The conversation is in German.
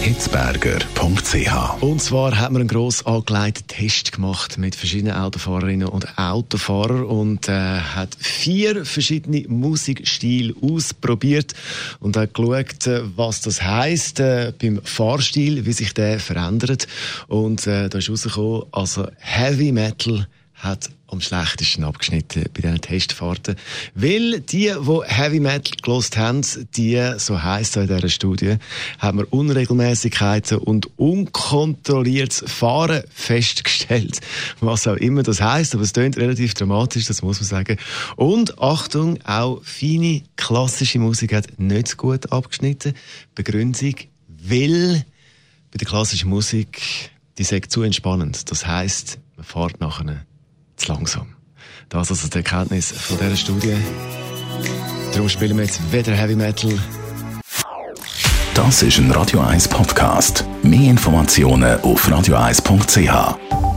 Hitzberger.ch Und zwar hat man einen gross angelegten Test gemacht mit verschiedenen Autofahrerinnen und Autofahrern und äh, hat vier verschiedene Musikstile ausprobiert und hat geschaut, äh, was das heisst äh, beim Fahrstil, wie sich der verändert. Und äh, da ist rausgekommen, also Heavy Metal hat am schlechtesten abgeschnitten bei diesen Testfahrten. Weil die, die Heavy Metal gelost haben, die, so heisst es in dieser Studie, haben wir Unregelmäßigkeiten und unkontrolliertes Fahren festgestellt. Was auch immer das heisst, aber es klingt relativ dramatisch, das muss man sagen. Und Achtung, auch feine klassische Musik hat nicht gut abgeschnitten. Begründung, weil bei der klassischen Musik, die sagt zu entspannend. Das heisst, man fährt nachher zu langsam. Das ist also die Erkenntnis von dieser Studie. Darum spielen wir jetzt weder Heavy Metal. Das ist ein Radio 1 Podcast. Mehr Informationen auf radio1.ch.